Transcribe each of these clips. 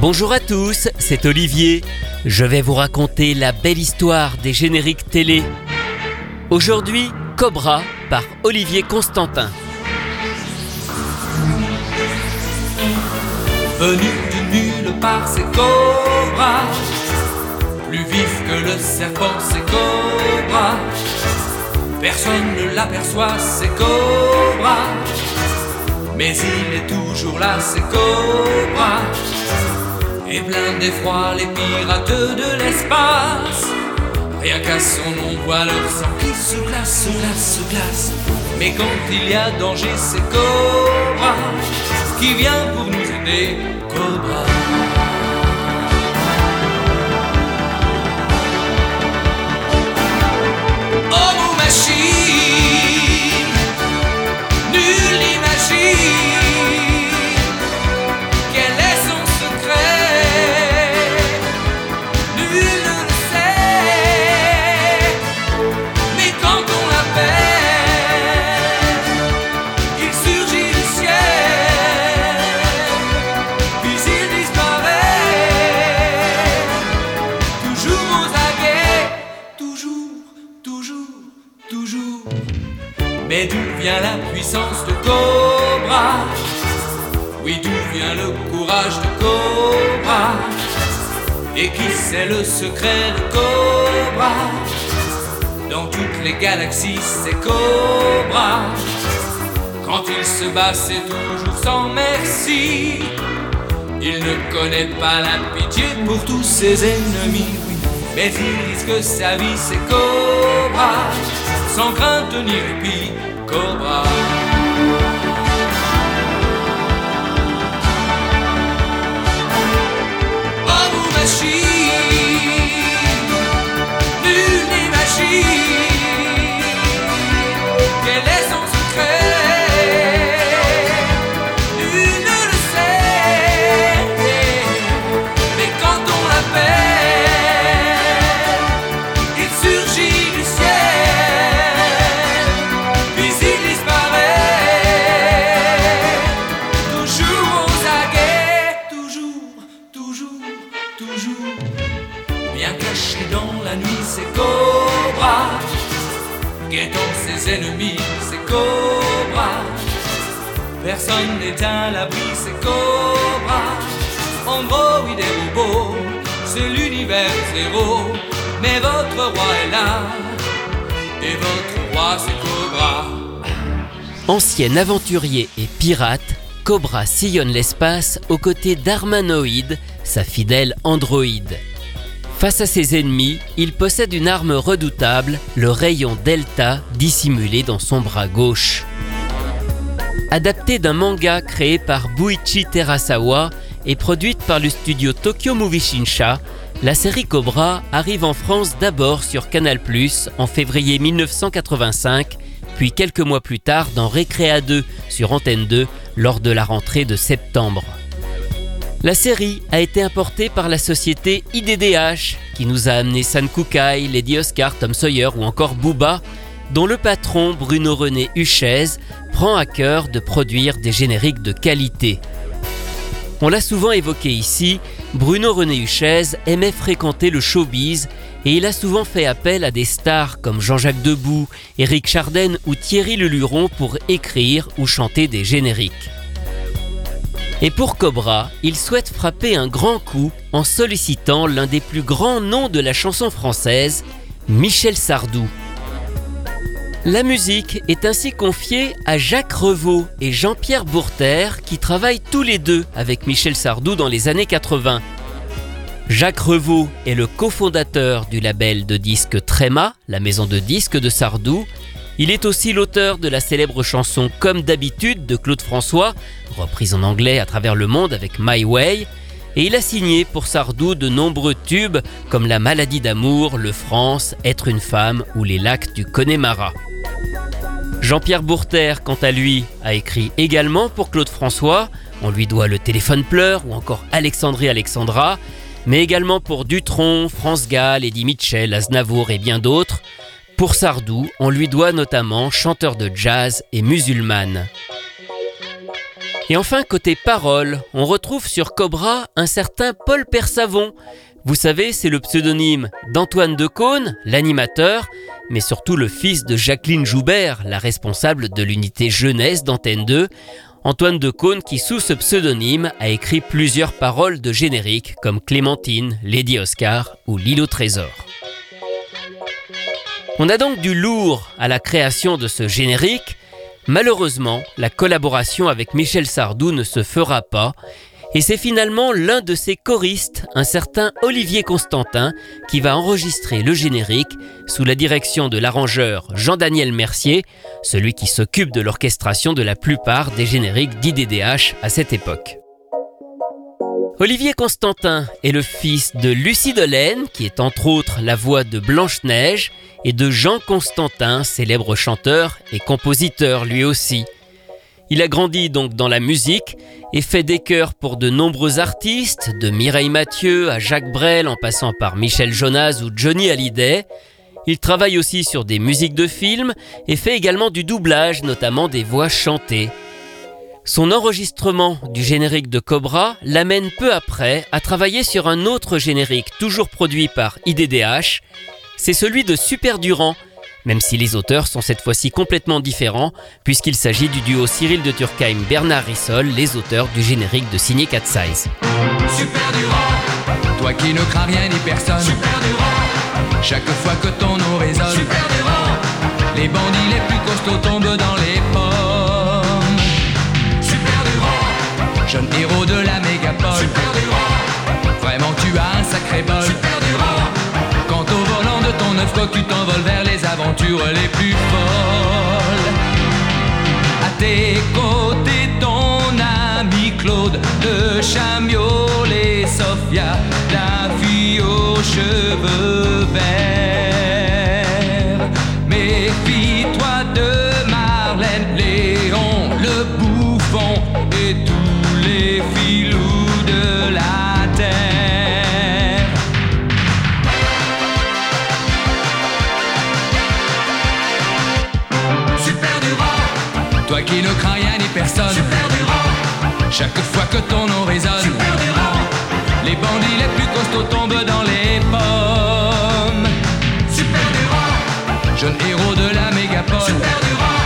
Bonjour à tous, c'est Olivier. Je vais vous raconter la belle histoire des génériques télé. Aujourd'hui, Cobra par Olivier Constantin. Venu du nulle part, c'est Cobra. Plus vif que le serpent, c'est Cobra. Personne ne l'aperçoit, c'est Cobra. Mais il est toujours là, c'est Cobra. Plein d'effroi, les pirates de l'espace. Rien qu'à son nom, voit leur sang qui se glace, se glace, se glace. Mais quand il y a danger, c'est Cobra qui vient pour nous aider. Cobra. Oh, mon machine, Et qui sait le secret de Cobra? Dans toutes les galaxies, c'est Cobra. Quand il se bat, c'est toujours sans merci. Il ne connaît pas la pitié pour tous ses ennemis. Mais il risque sa vie, c'est Cobra, sans crainte ni répit, Cobra. Oh, dans la nuit, c'est Cobra. Guettant ses ennemis, c'est Cobra. Personne n'est à l'abri, c'est Cobra. Android et robots, c'est l'univers zéro. Mais votre roi est là, et votre roi c'est Cobra. Ancien aventurier et pirate, Cobra sillonne l'espace aux côtés d'Armanoïde, sa fidèle androïde. Face à ses ennemis, il possède une arme redoutable, le rayon Delta dissimulé dans son bras gauche. Adaptée d'un manga créé par Buichi Terasawa et produite par le studio Tokyo Movie Shinsha, la série Cobra arrive en France d'abord sur Canal+, en février 1985, puis quelques mois plus tard dans Recrea 2 sur Antenne 2 lors de la rentrée de septembre. La série a été importée par la société IDDH, qui nous a amené San Kukai, Lady Oscar, Tom Sawyer ou encore Booba, dont le patron Bruno René Huchez prend à cœur de produire des génériques de qualité. On l'a souvent évoqué ici, Bruno René Huchez aimait fréquenter le showbiz et il a souvent fait appel à des stars comme Jean-Jacques Debout, Éric Chardin ou Thierry Leluron pour écrire ou chanter des génériques. Et pour Cobra, il souhaite frapper un grand coup en sollicitant l'un des plus grands noms de la chanson française, Michel Sardou. La musique est ainsi confiée à Jacques Revaux et Jean-Pierre Bourter qui travaillent tous les deux avec Michel Sardou dans les années 80. Jacques Revaux est le cofondateur du label de disques Tréma, la maison de disques de Sardou. Il est aussi l'auteur de la célèbre chanson Comme d'habitude de Claude François, reprise en anglais à travers le monde avec My Way, et il a signé pour Sardou de nombreux tubes comme La maladie d'amour, Le France, Être une femme ou Les lacs du Connemara. Jean-Pierre Bourter, quant à lui, a écrit également pour Claude François, on lui doit Le téléphone pleure ou encore Alexandrie Alexandra, mais également pour Dutronc, France Gall, Eddie Mitchell, Aznavour et bien d'autres. Pour Sardou, on lui doit notamment chanteur de jazz et musulmane. Et enfin, côté paroles, on retrouve sur Cobra un certain Paul Persavon. Vous savez, c'est le pseudonyme d'Antoine Decaune, l'animateur, mais surtout le fils de Jacqueline Joubert, la responsable de l'unité jeunesse d'Antenne 2. Antoine Decaune qui, sous ce pseudonyme, a écrit plusieurs paroles de générique comme Clémentine, Lady Oscar ou au trésor. On a donc du lourd à la création de ce générique. Malheureusement, la collaboration avec Michel Sardou ne se fera pas. Et c'est finalement l'un de ses choristes, un certain Olivier Constantin, qui va enregistrer le générique sous la direction de l'arrangeur Jean-Daniel Mercier, celui qui s'occupe de l'orchestration de la plupart des génériques d'IDDH à cette époque. Olivier Constantin est le fils de Lucie Delaine, qui est entre autres la voix de Blanche-Neige, et de Jean Constantin, célèbre chanteur et compositeur lui aussi. Il a grandi donc dans la musique et fait des chœurs pour de nombreux artistes, de Mireille Mathieu à Jacques Brel en passant par Michel Jonas ou Johnny Hallyday. Il travaille aussi sur des musiques de films et fait également du doublage, notamment des voix chantées. Son enregistrement du générique de Cobra l'amène peu après à travailler sur un autre générique toujours produit par IDDH. C'est celui de Super Durand, même si les auteurs sont cette fois-ci complètement différents, puisqu'il s'agit du duo Cyril de Turkheim-Bernard Rissol, les auteurs du générique de Signé 4 Size. Super Durand, toi qui ne crains rien ni personne. Super Durand, chaque fois que ton nom résonne. Super Durand, les bandits les plus costauds tombent dans les 4 molle. Vraiment, tu as un sacré bol. Quand au volant de ton 9 coq, tu t'envoles vers les aventures les plus folles. À tes côtés, ton ami Claude de Chamiol et Sofia, la fille aux cheveux verts. Durand, toi qui ne crains rien ni personne. Chaque fois que ton nom résonne. Les bandits les plus costauds tombent dans les pommes. Super Durand, jeune héros de la mégapole. Super Durand,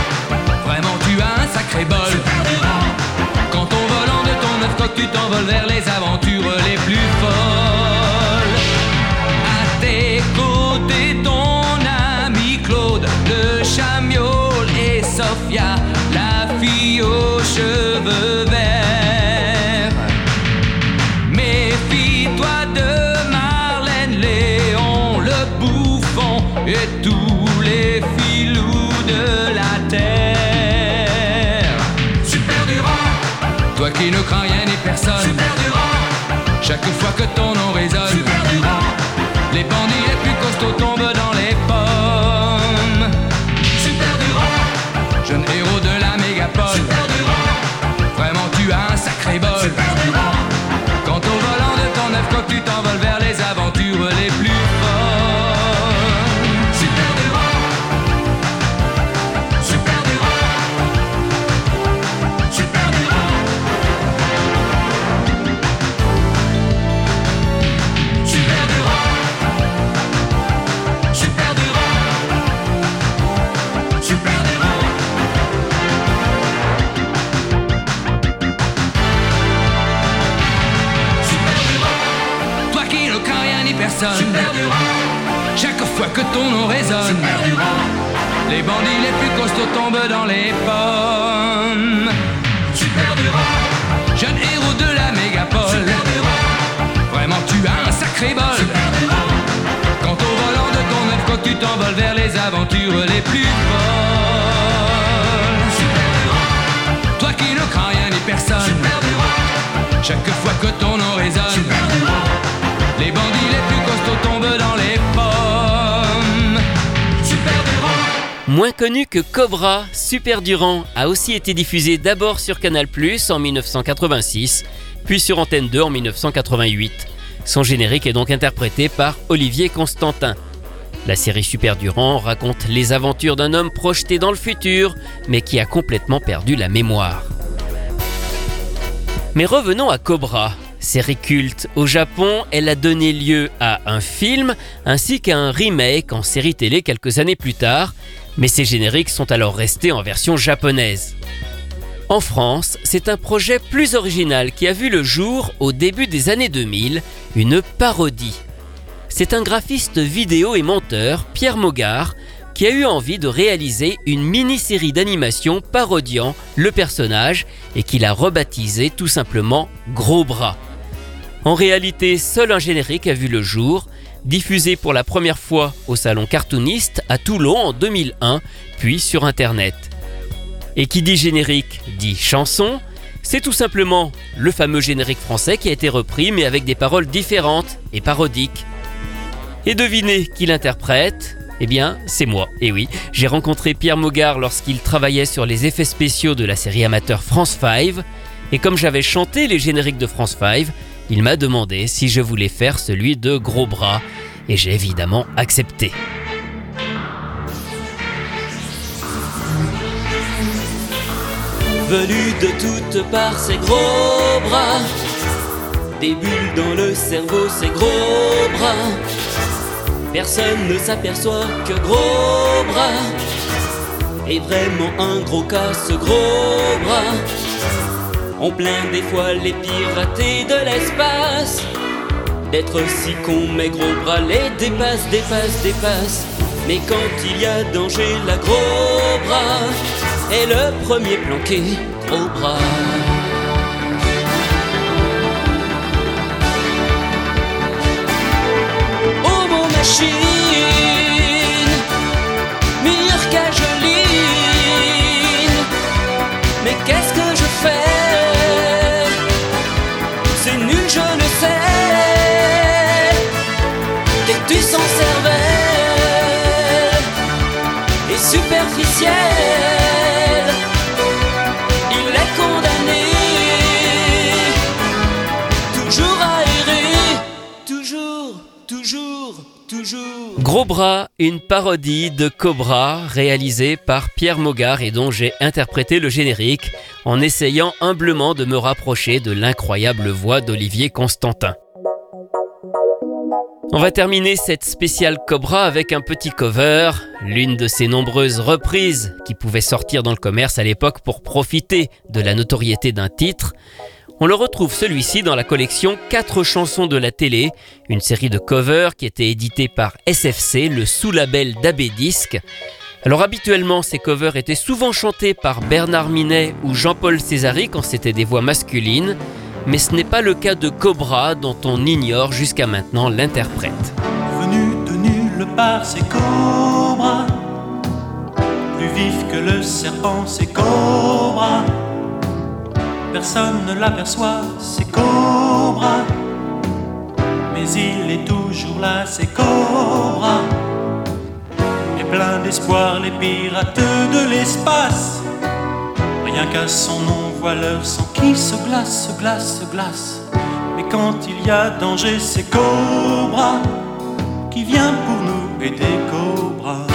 vraiment tu as un sacré bol. Quand on volant de ton neuf coq, tu t'envoles vers les aventures les plus folles. À tes côtés, ton ami Claude, le chamiol et Sophia, cheveux verts. Méfie-toi de Marlène, Léon, le bouffon et tous les filous de la terre. Super Durand, toi qui ne crains rien ni personne. Super Durand, chaque fois que ton nom résonne. Dans les pommes. Super Durand, jeune héros de la mégapole. Durand, vraiment tu as un sacré bol. Durand, quant au volant de ton neuf coq, tu t'envoles vers les aventures les plus folles. Durand, toi qui ne crains rien ni personne. Durand, chaque fois que ton Moins connu que Cobra, Super Durand a aussi été diffusé d'abord sur Canal en 1986, puis sur Antenne 2 en 1988. Son générique est donc interprété par Olivier Constantin. La série Super Durand raconte les aventures d'un homme projeté dans le futur, mais qui a complètement perdu la mémoire. Mais revenons à Cobra. Série culte au Japon, elle a donné lieu à un film ainsi qu'à un remake en série télé quelques années plus tard, mais ces génériques sont alors restés en version japonaise. En France, c'est un projet plus original qui a vu le jour au début des années 2000, une parodie. C'est un graphiste vidéo et monteur, Pierre Mogard, qui a eu envie de réaliser une mini-série d'animation parodiant le personnage et qu'il a rebaptisé tout simplement Gros Bras. En réalité, seul un générique a vu le jour, diffusé pour la première fois au salon cartooniste à Toulon en 2001, puis sur Internet. Et qui dit générique dit chanson, c'est tout simplement le fameux générique français qui a été repris mais avec des paroles différentes et parodiques. Et devinez qui l'interprète? Eh bien, c'est moi. Et oui, j'ai rencontré Pierre Mogard lorsqu'il travaillait sur les effets spéciaux de la série amateur France 5. Et comme j'avais chanté les génériques de France 5, il m'a demandé si je voulais faire celui de Gros Bras, et j'ai évidemment accepté. Venu de toutes parts, ces gros bras. Des bulles dans le cerveau, ces gros bras. Personne ne s'aperçoit que gros bras est vraiment un gros cas, ce gros bras. On plaint des fois les piratés de l'espace. D'être si con, mais gros bras les dépasse, dépasse, dépasse. Mais quand il y a danger, la gros bras est le premier planqué, gros bras. Oh mon machine, Gros une parodie de Cobra réalisée par Pierre Mogard et dont j'ai interprété le générique en essayant humblement de me rapprocher de l'incroyable voix d'Olivier Constantin. On va terminer cette spéciale Cobra avec un petit cover, l'une de ces nombreuses reprises qui pouvaient sortir dans le commerce à l'époque pour profiter de la notoriété d'un titre. On le retrouve celui-ci dans la collection 4 chansons de la télé, une série de covers qui était éditée par SFC, le sous-label d'AB Disc. Alors habituellement, ces covers étaient souvent chantés par Bernard Minet ou Jean-Paul Césari quand c'était des voix masculines, mais ce n'est pas le cas de Cobra dont on ignore jusqu'à maintenant l'interprète. Venu de nulle part, c'est Cobra. Plus vif que le serpent, c'est Cobra. Personne ne l'aperçoit, c'est Cobra. Mais il est toujours là, c'est Cobra. Et plein d'espoir, les pirates de l'espace. Rien qu'à son nom, voit leur sang qui se glace, se glace, se glace. Mais quand il y a danger, c'est Cobra qui vient pour nous aider, Cobra.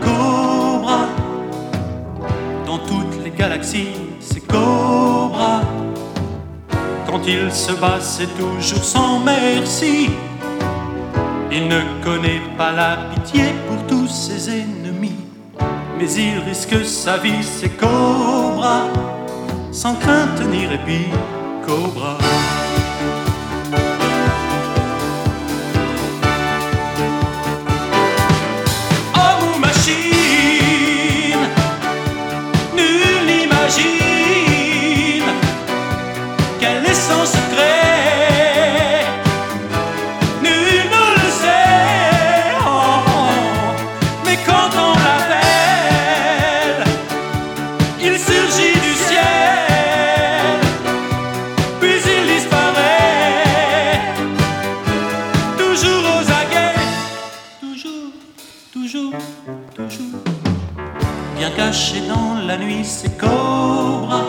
Cobra Dans toutes les galaxies, c'est Cobra. Quand il se bat, c'est toujours sans merci. Il ne connaît pas la pitié pour tous ses ennemis. Mais il risque sa vie, c'est Cobra. Sans crainte ni répit, Cobra. Dans la nuit, c'est Cobra.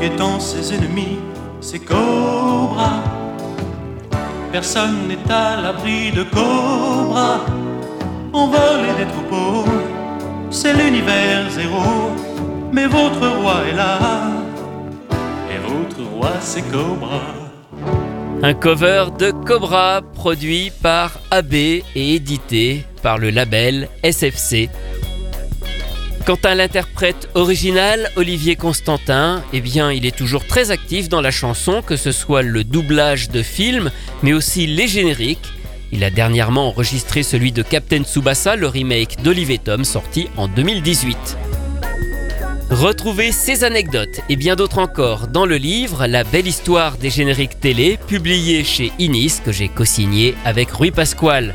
Guettant ses ennemis, c'est Cobra. Personne n'est à l'abri de Cobra. Envoler des troupeaux, c'est l'univers zéro. Mais votre roi est là, et votre roi c'est Cobra. Un cover de Cobra produit par AB et édité par le label SFC. Quant à l'interprète original, Olivier Constantin, eh il est toujours très actif dans la chanson, que ce soit le doublage de films, mais aussi les génériques. Il a dernièrement enregistré celui de Captain Tsubasa, le remake d'Olivier Tom, sorti en 2018. Retrouvez ces anecdotes et bien d'autres encore dans le livre La belle histoire des génériques télé, publié chez Inis, que j'ai co-signé avec Rui Pasquale.